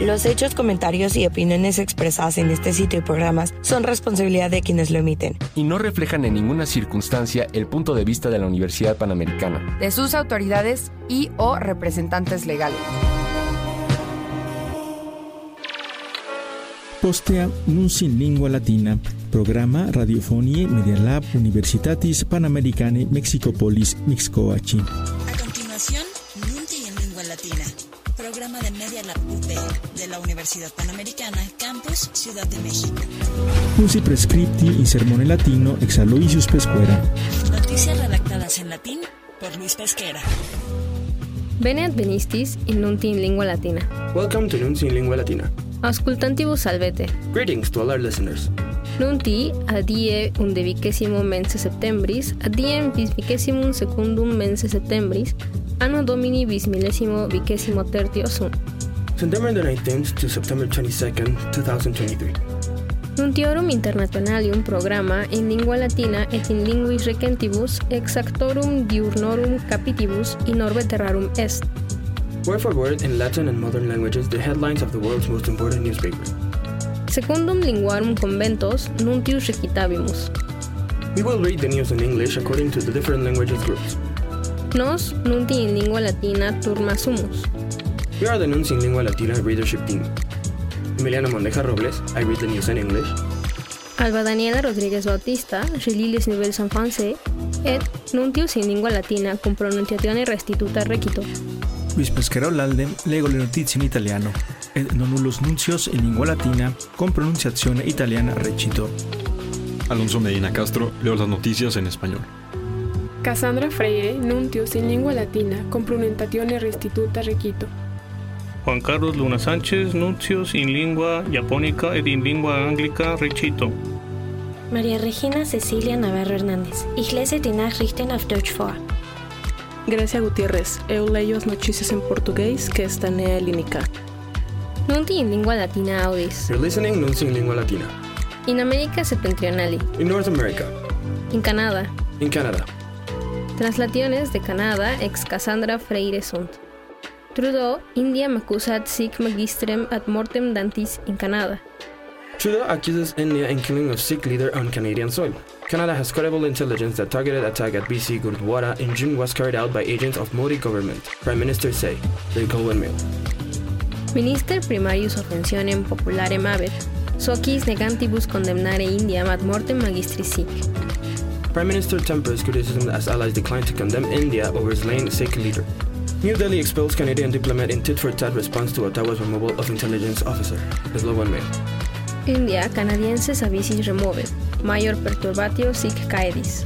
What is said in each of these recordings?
Los hechos, comentarios y opiniones expresadas en este sitio y programas son responsabilidad de quienes lo emiten. Y no reflejan en ninguna circunstancia el punto de vista de la Universidad Panamericana. De sus autoridades y o representantes legales. Postea Nunci in Lingua Latina, programa Radiofonie Media Lab Universitatis Panamericane Mexicopolis Mixcoachi. A continuación, Nunci en Lingua Latina programa de Media Lab De la Universidad Panamericana, Campus Ciudad de México. Usi prescripti in sermone latino ex Aloysius Pesquera. Noticias redactadas en latín por Luis Pesquera. Bene advenistis in nunti in lingua latina. Welcome to Nunti in Lingua Latina. Auscultantibus salvete. Greetings to all our listeners. Nunti adie undevicesimo mense septembris, adiem bisvicessimum secundum mense septembris, anno domini bis millesimo vicesimo tertio sum. September the 19th to September 22nd, 2023. Nuntiorum internationalium programa in lingua latina et in linguis recentibus exactorum diurnorum capitibus in orbe terrarum est. Word for word in Latin and modern languages, the headlines of the world's most important newspaper. Secundum linguarum conventos nuntius recitabimus. We will read the news in English according to the different languages groups. Nos nunti in lingua latina turma sumus. We are the Nunci in Lingua Latina readership team. Emiliano Mondeja Robles, I read the news in English. Alba Daniela Rodríguez Bautista, relilis nivel San Francais, et nuntius in lingua latina cum pronunciatione restituta recito. Luis Pesquera Olalde, lego le notizie in italiano, ed non nullus nuncios in lingua latina con pronunciazione italiana recito. Alonso Medina Castro, leo las noticias en español. Cassandra Freire, nuntius in lingua latina, con pronunciazione restituta requito. Juan Carlos Luna Sánchez, nuntius in lingua japonica ed in lingua anglica recito. María Regina Cecilia Navarro Hernández, lese die Nachrichten auf Deutsch vor. Grecia Gutiérrez, eu leio as notícias em português que está na Línica. Nunti in lingua latina audis. You're listening Nunci in Lingua Latina. In America septentrionali. In North America. In Canada. In Canada. Translaciones de Canadá ex Cassandra Freire sunt. Trudeau, India accusat sic magistrem ad mortem dantis in Canada. Trudeau accuses India in killing of Sikh leader on Canadian soil. Canada has credible intelligence that targeted attack at BC Gurdwara in June was carried out by agents of Modi government. Prime Minister say, the Goldwyn Mail. Minister primarius offensionem popularem habet, socis negantibus condemnare Indiam ad mortem magistri sic. Prime Minister tempers criticism as allies decline to condemn India over slain Sikh leader. New Delhi expels Canadian diplomat in tit-for-tat response to Ottawa's removal of intelligence officer. The Global Mail. India canadienses avisis removet, major perturbatio sic caedis.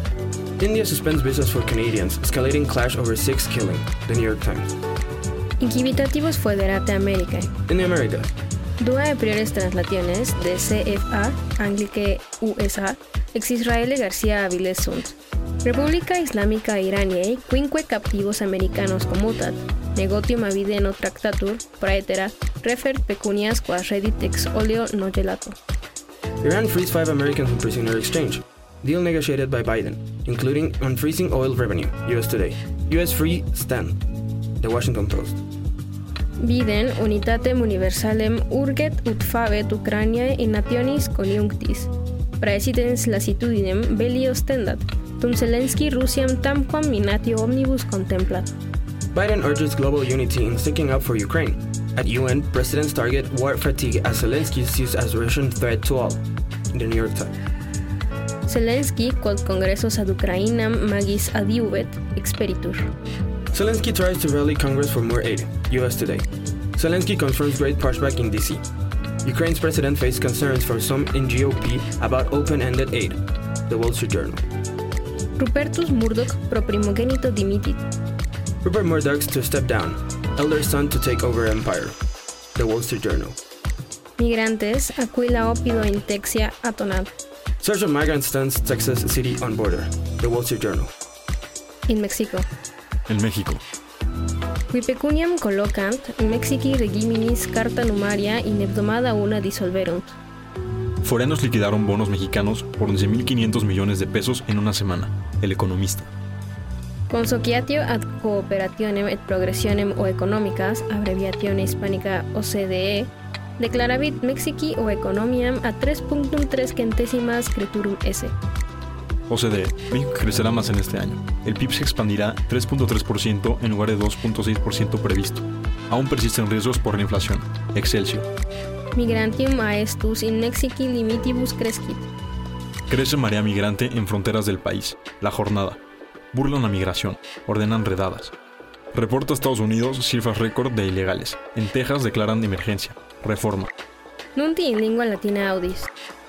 India suspends visas for Canadians, escalating clash over Sikhs killing. The New York Times. Inquivitativos foederate Americae. In the Americas. Dua e priores translaciones de CFA, Anglique USA, ex Israele García Aviles sunt. República Islámica Iraniae, quinque captivos americanos commutat, negotium avideno tractatur, praetera, refer pecunias quas reddit ex oleo no gelato. Iran frees five Americans in prisoner exchange. Deal negotiated by Biden, including unfreezing oil revenue. US Today. US Free Stand. The Washington Post. Biden unitatem universalem urget ut favet Ucraniae in nationis conjunctis. Praesidens lasitudinem belli ostendat, tum Zelensky Russiam tamquam minatio omnibus contemplat. Biden urges global unity in sticking up for Ukraine. At UN, presidents target war fatigue as Zelensky sees as Russian threat to all. In The New York Times. Zelensky quod congressos ad Ukrainam magis adiuvet experitur. Zelensky tries to rally Congress for more aid. US Today. Zelensky confirms great pushback in DC. Ukraine's president faced concerns from some in GOP about open-ended aid. The Wall Street Journal. Rupertus Murdoch pro primogenito dimitit. Rupert Murdoch's to step down. Elder son to take over empire. The Wall Street Journal. Migrantes aquila opido in Texia atonat. Search of migrant stuns Texas city on border. The Wall Street Journal. In Mexico. En México. Quipecuniam collocant, Mexici regiminis carta numaria in hebdomada una dissolverunt. Foreanos liquidaron bonos mexicanos por 11.500 millones de pesos en una semana. El economista. Consociatio ad cooperationem et progressionem o económicas, abreviatione hispánica OCDE, declaravit Mexici o economiam a 3.3 centésimas creturum S. OCDE, México crecerá más en este año. El PIB se expandirá 3.3% en lugar de 2.6% previsto. Aún persisten riesgos por la inflación. Excelsior. Migrantium aestus in Mexici limitibus crescit. Crece marea migrante en fronteras del país. La jornada. Burlan la migración. Ordenan redadas. Reporta Estados Unidos cifras récord de ilegales. En Texas declaran emergencia. Reforma. Nunti in lingua latina audis.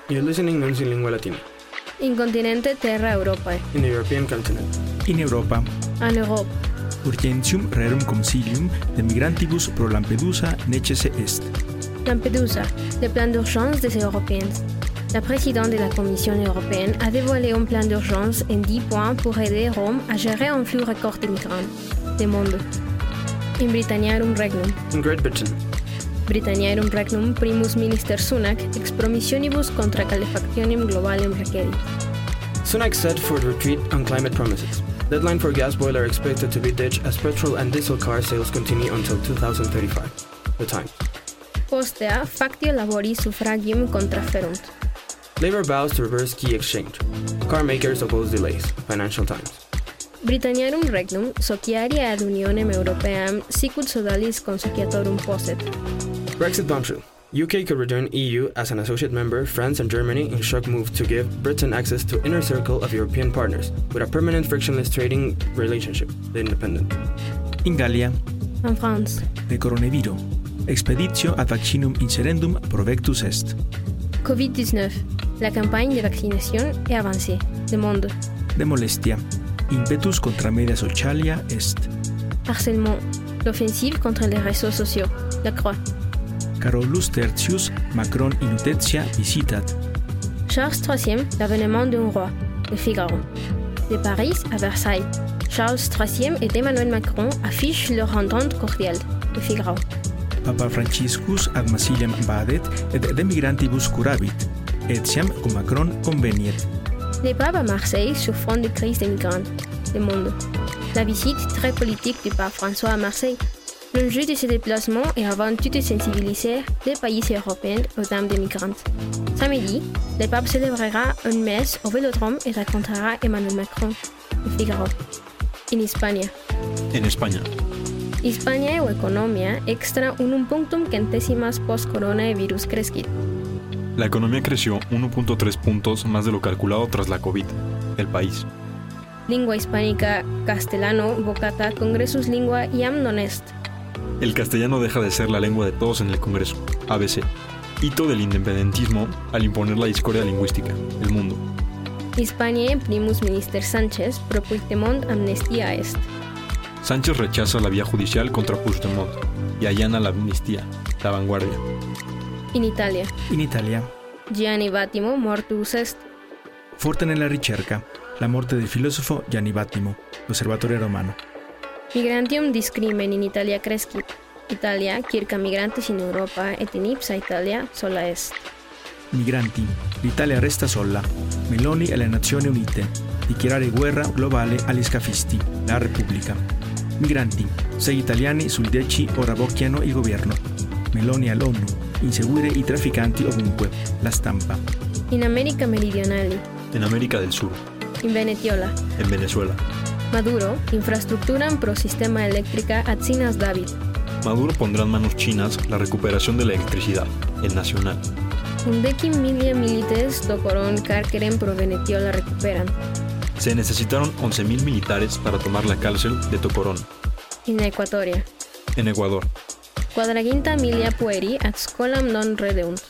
You're listening Nunci in Lingua Latina. In continente terra Europae. In the European continent. In Europa. En Europe. Urgentium rerum consilium de migrantibus pro Lampedusa necesse est. Lampedusa, le plan d'urgence des Européens. La présidente de la Commission européenne a dévoilé un plan d'urgence en 10 points pour aider Rome à gérer un flux record de migrants. De monde. In Britanniarum Regnum. In Great Britain. Britanniarum Regnum primus minister Sunak ex promissionibus contra calefactionem globalem requerit. Sunak said for retreat on climate promises. Deadline for gas boiler expected to be ditched as petrol and diesel car sales continue until 2035. The Times. Postea factio labori suffragium contraferunt. Labor vows to reverse key exchange. Car makers oppose delays. Financial Times. Britanniarum Regnum sociaria ad Unionem Europeam sicut sodalis consociatorum posset. Brexit bombshell. UK could return EU as an associate member, France and Germany in shock move to give Britain access to inner circle of European partners with a permanent frictionless trading relationship, The Independent. In Gallia. En France. the coronaviro. Expeditio ad vaccinum inserendum provectus est. Covid-19. La campagne de vaccination est avancée. De monde. De molestia. Impetus contra media socialia est. Harcèlement. L'offensive contre les réseaux sociaux. La Croix. Carolus Tertius Macron inutetia visitat. Charles III, l'avènement d'un roi. Le Figaro. De Paris à Versailles. Charles III et Emmanuel Macron affichent leur entente cordiale. Le Figaro. Papa Franciscus ad Masiliam badet et de migrantibus curabit. Etiam cum Macron conveniet. Les papes à Marseille fond de crise des migrants. Le Monde. La visite très politique du pape François à Marseille. L'enjeu de ce déplacement est avant tout de sensibiliser les pays européens aux dames des migrants. Samedi, le pape célébrera une messe au Vélodrome et racontera Emmanuel Macron. Le Figaro. In Hispania. En España. Hispania o economia extra unum punctum centésimas post coronavirus crescit. La economía creció 1.3 puntos más de lo calculado tras la COVID. El país. Lingua hispánica castellano vocata congressus lingua iam non est. El castellano deja de ser la lengua de todos en el Congreso. ABC. Hito del independentismo al imponer la discordia lingüística. El mundo. Hispania primus minister Sánchez pro Puigdemont amnestia est. Sánchez rechaza la vía judicial contra Puigdemont y allana la amnistía. La vanguardia. In Italia. In Italia. Gianni Vattimo mortus est. Forte nella ricerca. La morte del filosofo Gianni Vattimo, l'osservatore romano. Migrantium discrimen in Italia crescit. Italia, circa migrantes in Europa et in ipsa Italia sola est. Migranti. L'Italia resta sola. Meloni e le Nazioni Unite. Dichiarare guerra globale agli scafisti. La Repubblica. Migranti. Sei italiani sul 10 ora bocchiano il governo. Meloni all'ONU. Inseguire i trafficanti ovunque. La stampa. In America meridionali. En América del Sur. In Venetiola. En Venezuela. Maduro, infraestructuran pro sistema eléctrica ad sinas David. Maduro pondrá en manos chinas la recuperación de la electricidad. El Nacional. Undecim milia milites tocoron carqueren pro Venetiola recuperan. Se necesitaron 11.000 militares para tomar la cárcel de Tocorón. In Equatoria. En Ecuador. Quadraginta milia pueri ad scolam non redeunt.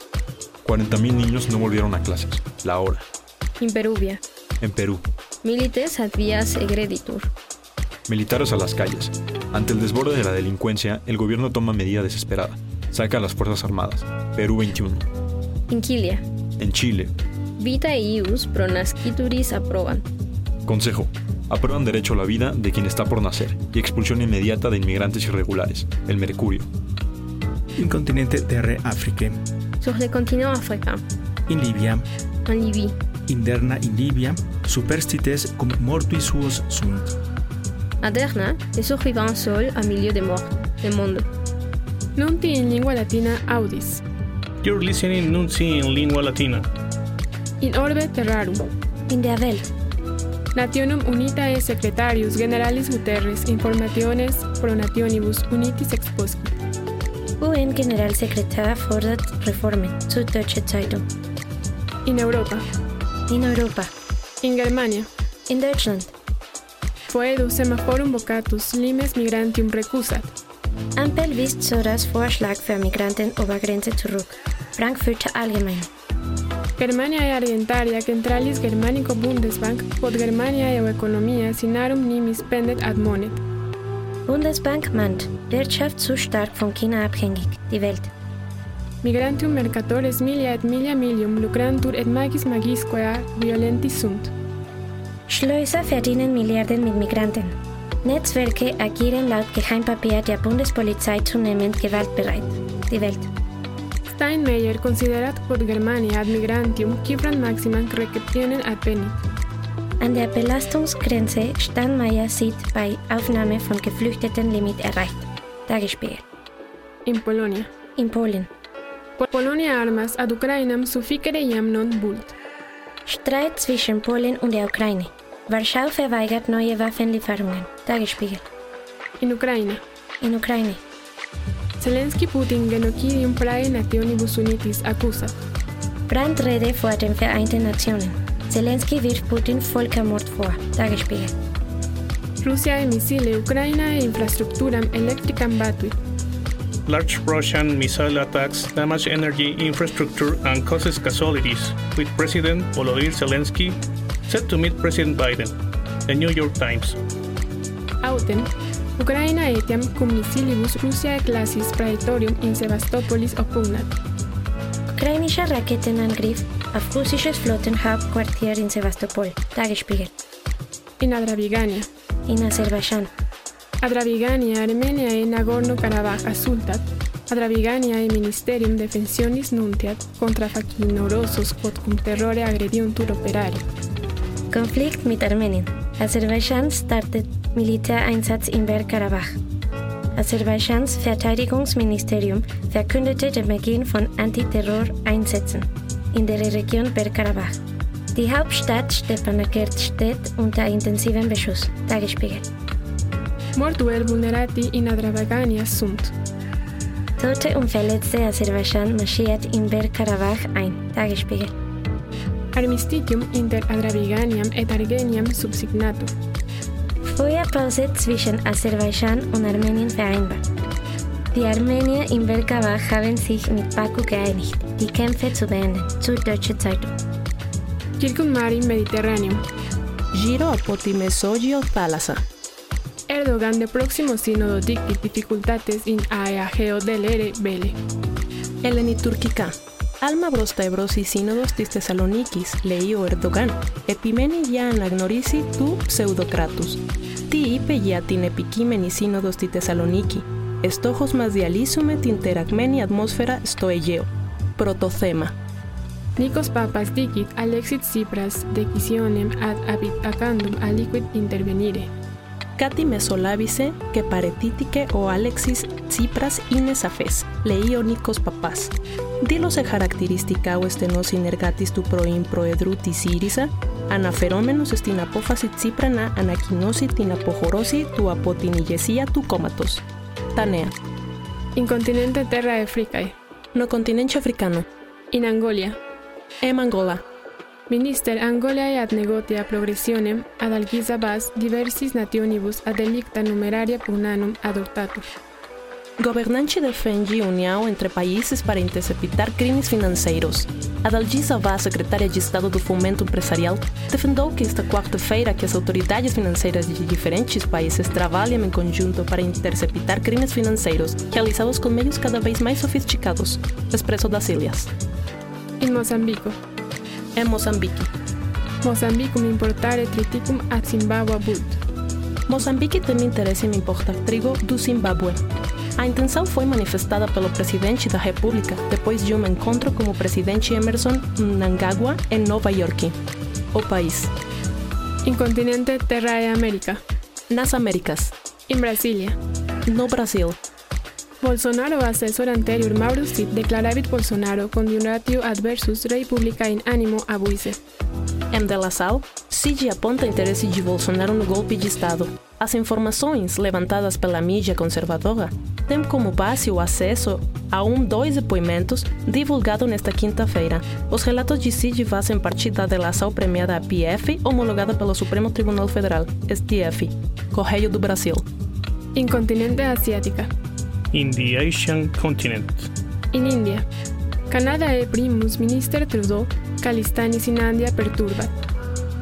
40.000 niños no volvieron a clases. La hora. In Peruvia. En Perú. Milites ad vias egreditur. Militares a las calles. Ante el desborde de la delincuencia, el gobierno toma medida desesperada. Saca a las Fuerzas Armadas. Perú 21. In Quilia. En Chile. Vita ius pro nascituris approban. Consejo. aprueban derecho a la vida de quien está por nacer y expulsión inmediata de inmigrantes irregulares, el mercurio. Un continente terre Afrique. Sur le continent africain. In Libia. En Libye. Interna in Libia, superstites cum mortui suos sunt. Aderna, les survivants seuls au milieu des morts, le monde. Nunti in lingua latina audis. You're listening Nunci in lingua latina. In orbe terrarum. In der Welt. Nationum unitae secretarius generalis Guterres informationes pro nationibus unitis exposquit. UN-Generalsekretär fordert Reformen. Süddeutsche Zeitung. In Europa. In Europa. In Germania. In Deutschland. Foedu semaphorum vocatus limes migrantium recusat. Ampel wies Soras Vorschlag für Migrantenobergrenze zurück. Frankfurter Allgemeine. Germaniae Argentaria Centralis Germanico Bundesbank quod Germaniae Economia sinarum nimis pendet ad monet. Bundesbank mahnt, Wirtschaft zu stark von China abhängig, die Welt. Migrantium mercatores milia et milia milium lucrantur et magis magisquea violentis sunt. Schleuser verdienen Milliarden mit Migranten. Netzwerke agieren laut Geheimpapier der Bundespolizei zunehmend gewaltbereit. Die Welt. Steinmeier considerat quod Germania ad migrantium cifran maximam receptionem advenit. An der Belastungsgrenze Steinmeier sieht bei Aufnahme von Geflüchteten Limit erreicht. Tagesspiegel. In Polonia. In Polen. Polonia armas ad Ukrainam sufficere iam non vult. Streit zwischen Polen und der Ukraine. Warschau verweigert neue Waffenlieferungen. Tagesspiegel. In Ukraine. In Ukraine. Zelensky Putin genocidium prae nationibus unitis accusat. Brandrede vor den Vereinten Nationen. Zelensky wirft Putin Völkermord vor. Tagesspiegel. Rusia missile Ukrainae infrastructuram electricam batuit. Large Russian missile attacks damage energy infrastructure and causes casualties, with President Volodymyr Zelensky set to meet President Biden. The New York Times. Autem, Ukraina etiam cum missilibus Russiae classis praetorium in Sevastopolis oppugnat. Ukrainischer Raketenangriff auf russisches Flottenhauptquartier in Sevastopol. Tagesspiegel. In Adravigania. In Aserbaidschan. Adravigania Armenia e Nagorno-Karabaj assultat. Adravigania e Ministerium Defensionis nuntiat contra facinorosos quod cum terrore agrediuntur operari. Konflikt mit Armenien. Aserbaidschan startet Militäreinsatz in Bergkarabach. Aserbaidschans Verteidigungsministerium verkündete den Beginn von Antiterror-Einsätzen in der Region Bergkarabach. Die Hauptstadt Stepanakert steht unter intensivem Beschuss. Tagesspiegel. Mortuel vulnerati in Adravagania sunt. Tote und Verletzte Aserbaidschan marschiert in Bergkarabach ein. Tagesspiegel. Armistitium inter Adraviganiam et Argeniam subsignatum. Feuerpause zwischen Aserbaidschan und Armenien vereinbart. Die Armenier in Bergkarabach haben sich mit Baku geeinigt, die Kämpfe zu beenden. Süddeutsche Zeitung. Circum marim Mediterraneum. Giro apoti Mesogio thalassa. Erdogan de próximo sínodo dictit dificultates in aeageo delere bele. Eleni Turkica. Alma brosta ebrosi sínodos tis Thessalonikis, leio Erdogan, epimeni ya anagnorisi tu pseudocratus. Τι είπε για την επικείμενη σύνοδο στη Θεσσαλονίκη. Στόχος μας διαλύσουμε την τερακμένη ατμόσφαιρα στο Αιγαίο. Πρώτο θέμα. Νίκος Παπαστίκης, Αλέξης Τσίπρας, decisionem ad habitacandum aliquid. Cati mesolabice que paretitike o Alexis Tsipras ines afes, leio Nikos papas. Dilos e caracteristica o estenos inergatis tu proim proedruti sirisa, anaferómenos estin apófasi Tsiprana anakinosi tin apojorosi tu apotinigesia tu comatos. Tanea. In continente terra Africae. No continente africano. In Angolia. Em Angola. Minister Angoliae ad negotia progressionem ad algisa bas diversis nationibus ad delicta numeraria pugnanum adoptatur. Gobernanchi defengi união entre países para interceptar crimes financeiros. A Dalgisa Vaz, secretária de Estado do Fomento Empresarial, defendeu que esta quarta-feira que as autoridades financeiras de diferentes países trabalham em conjunto para interceptar crimes financeiros realizados com meios cada vez mais sofisticados. Expresso das Ilhas. In Mozambico. Em Moçambique. Mozambicum importare triticum a Zimbabwe bult. Moçambique tem interesse em importar trigo do Zimbábue. A intenção foi manifestada pelo presidente da República depois de um encontro com o presidente Emerson Mnangagwa em Nova York, o país. In continente Terra e América. Nas Américas. In Brasilia. No Brasil. Bolsonaro assessor anterior Mauro Cid declaravit Bolsonaro condiunatio adversus rei publica in animo abuise. Em De La Salle, Cid aponta interesse de Bolsonaro no golpe de Estado. As informações levantadas pela mídia conservadora têm como base o acesso a um dois depoimentos divulgados nesta quinta-feira. Os relatos de Cid fazem parte da delação premiada PF, homologada pelo Supremo Tribunal Federal, STF, Correio do Brasil. In continente Asiática. In the Asian continent. In India. Canada e primus minister Trudeau Calistanis in India perturbat.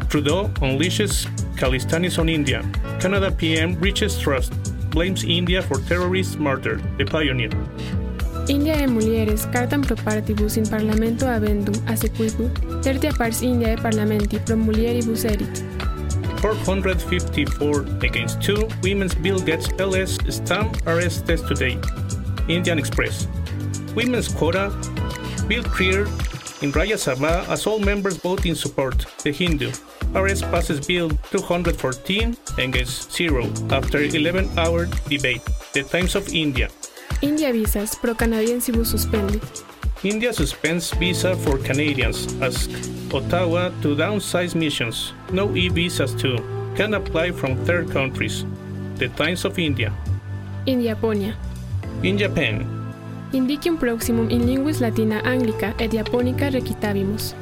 Trudeau unleashes Calistanis on India. Canada PM reaches trust, blames India for terrorist murder, the pioneer. India e mulieres cartam pro partibus in parlamento avendum asequibu tertia pars India e parlamenti pro mulieribus erit. 454 against 2 women's bill gets LS stamp arrested today. Indian Express. Women's quota bill cleared in Rajya Sabha as all members vote in support. The Hindu. RS passes bill 214 against 0 after 11 hour debate. The Times of India. India visas pro canadiensibus suspendit. India suspends visa for Canadians, asks Ottawa to downsize missions. No e visas too. Can apply from third countries. The Times of India. In Japonia. In Japan. Indicium proximum in linguis latina anglica et japonica recitabimus.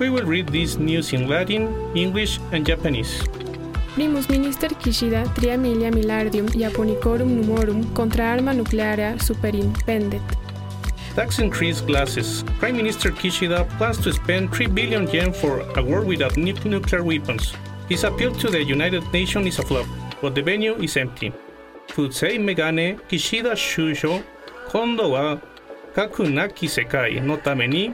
We will read these news in Latin, English, and Japanese. Primus minister Kishida tria milia miliardium Japonicorum numorum contra arma nuclearea superimpendet Tax increase glasses. Prime Minister Kishida plans to spend 3 billion yen for a world without nu- nuclear weapons. His appeal to the United Nations is a flop, but the venue is empty. Fusei Megane Kishida Shusho Kondo wa Kaku Naki Sekai no tame ni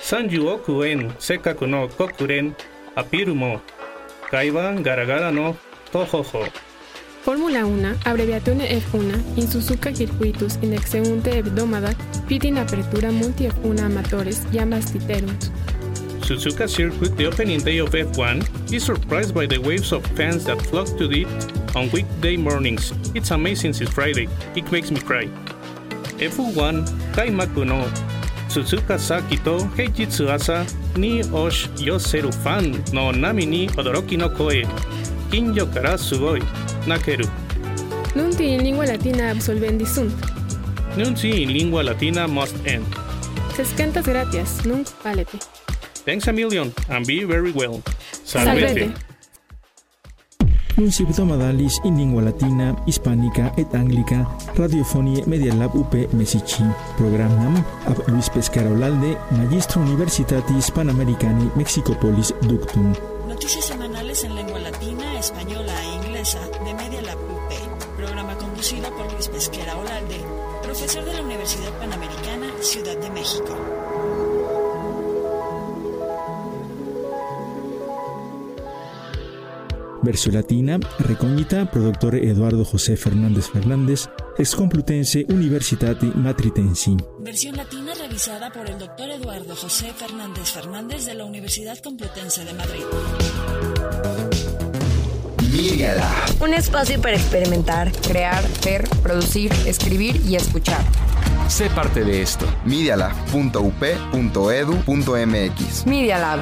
30億円せっかくの国連アピールも会話ガラガラのとほほ Fórmula 1, abreviatune F1, in Suzuka circuitus in exeunte hebdomada, in apertura multi F1 amatores, llamas titerunt. Suzuka Circuit, the opening day of F1, is surprised by the waves of fans that flock to it on weekday mornings. It's amazing since Friday. It makes me cry. F1 Kaimaku no Suzuka Saki to Heijitsu asa ni osh yoseru fan no nami ni odoroki no koe. Kinyo kara sugoi nakeru. Nunti in lingua latina absolvendi sunt. Nunci in lingua latina must end. Sescentas gratias, nunc valete. Thanks a million and be very well. Salvete. Nuncip Domadalis in lingua latina, hispánica et anglica, radiofonie Media Lab UP Mesici. Programnam ab Luis Pescara Olalde, Magistro Universitatis Panamericani Mexicopolis Ductum. Noticias semanales en lengua Ciudad de México. Versión latina, recognita, productor Eduardo José Fernández Fernández, ex Complutense Universitati Matritensi. Versión latina revisada por el doctor Eduardo José Fernández Fernández de la Universidad Complutense de Madrid. Media Lab. Un espacio para experimentar, crear, ver, producir, escribir y escuchar. Sé parte de esto. Medialab.up.edu.mx Media Lab.